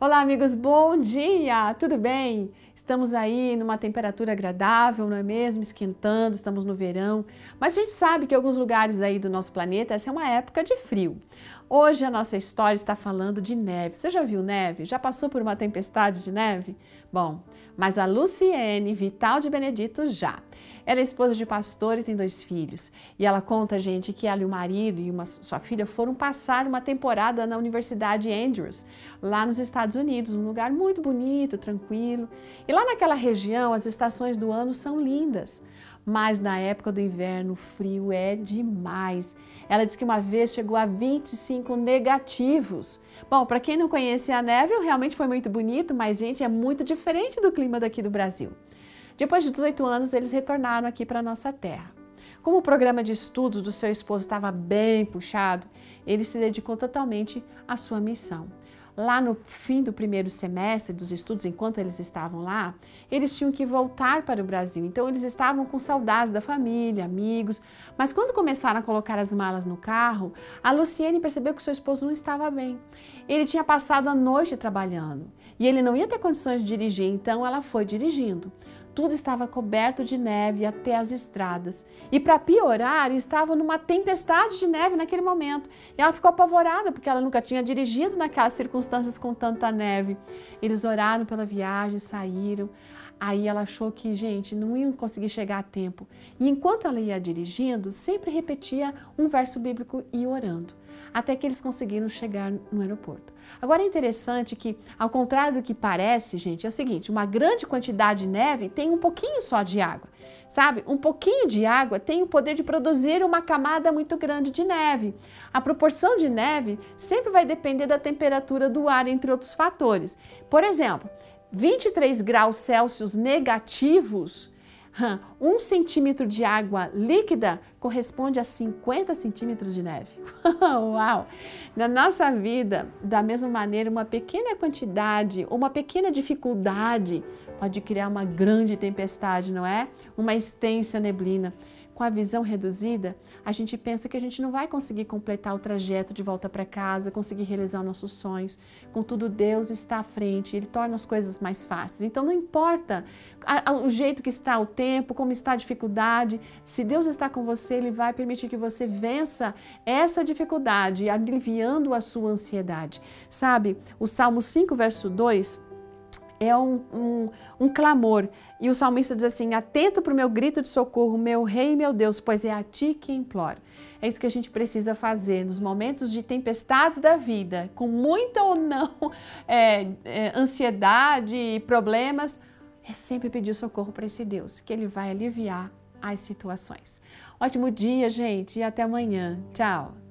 Olá, amigos, bom dia! Tudo bem? Estamos aí numa temperatura agradável, não é mesmo? Esquentando, estamos no verão. Mas a gente sabe que alguns lugares aí do nosso planeta essa é uma época de frio. Hoje a nossa história está falando de neve. Você já viu neve? Já passou por uma tempestade de neve? Bom, mas a Luciene Vital de Benedito já. Ela é esposa de pastor e tem dois filhos. E ela conta, gente, que ela e o marido e uma, sua filha foram passar uma temporada na Universidade Andrews, lá nos Estados Unidos, um lugar muito bonito, tranquilo. E lá naquela região, as estações do ano são lindas mas na época do inverno o frio é demais. Ela disse que uma vez chegou a 25 negativos. Bom, para quem não conhece a neve, realmente foi muito bonito, mas gente, é muito diferente do clima daqui do Brasil. Depois de 18 anos, eles retornaram aqui para nossa terra. Como o programa de estudos do seu esposo estava bem puxado, ele se dedicou totalmente à sua missão. Lá no fim do primeiro semestre dos estudos, enquanto eles estavam lá, eles tinham que voltar para o Brasil. Então, eles estavam com saudades da família, amigos. Mas quando começaram a colocar as malas no carro, a Luciene percebeu que seu esposo não estava bem. Ele tinha passado a noite trabalhando e ele não ia ter condições de dirigir, então ela foi dirigindo tudo estava coberto de neve até as estradas. E para piorar, estava numa tempestade de neve naquele momento. E ela ficou apavorada porque ela nunca tinha dirigido naquelas circunstâncias com tanta neve. Eles oraram pela viagem, saíram. Aí ela achou que, gente, não iam conseguir chegar a tempo. E enquanto ela ia dirigindo, sempre repetia um verso bíblico e orando até que eles conseguiram chegar no aeroporto. Agora é interessante que, ao contrário do que parece, gente, é o seguinte: uma grande quantidade de neve tem um pouquinho só de água. Sabe? Um pouquinho de água tem o poder de produzir uma camada muito grande de neve. A proporção de neve sempre vai depender da temperatura do ar, entre outros fatores. Por exemplo, 23 graus Celsius negativos um centímetro de água líquida corresponde a 50 centímetros de neve. Uau! Na nossa vida, da mesma maneira, uma pequena quantidade, uma pequena dificuldade pode criar uma grande tempestade, não é? Uma extensa neblina com a visão reduzida, a gente pensa que a gente não vai conseguir completar o trajeto de volta para casa, conseguir realizar nossos sonhos. Contudo, Deus está à frente, Ele torna as coisas mais fáceis. Então, não importa o jeito que está o tempo, como está a dificuldade, se Deus está com você, Ele vai permitir que você vença essa dificuldade, aliviando a sua ansiedade. Sabe, o Salmo 5, verso 2 é um, um, um, clamor. E o salmista diz assim: Atento para o meu grito de socorro, meu rei meu Deus, pois é a ti que imploro. É isso que a gente precisa fazer nos momentos de tempestades da vida, com muita ou não é, é, ansiedade e problemas, é sempre pedir socorro para esse Deus, que ele vai aliviar as situações. Ótimo dia, gente, e até amanhã. Tchau!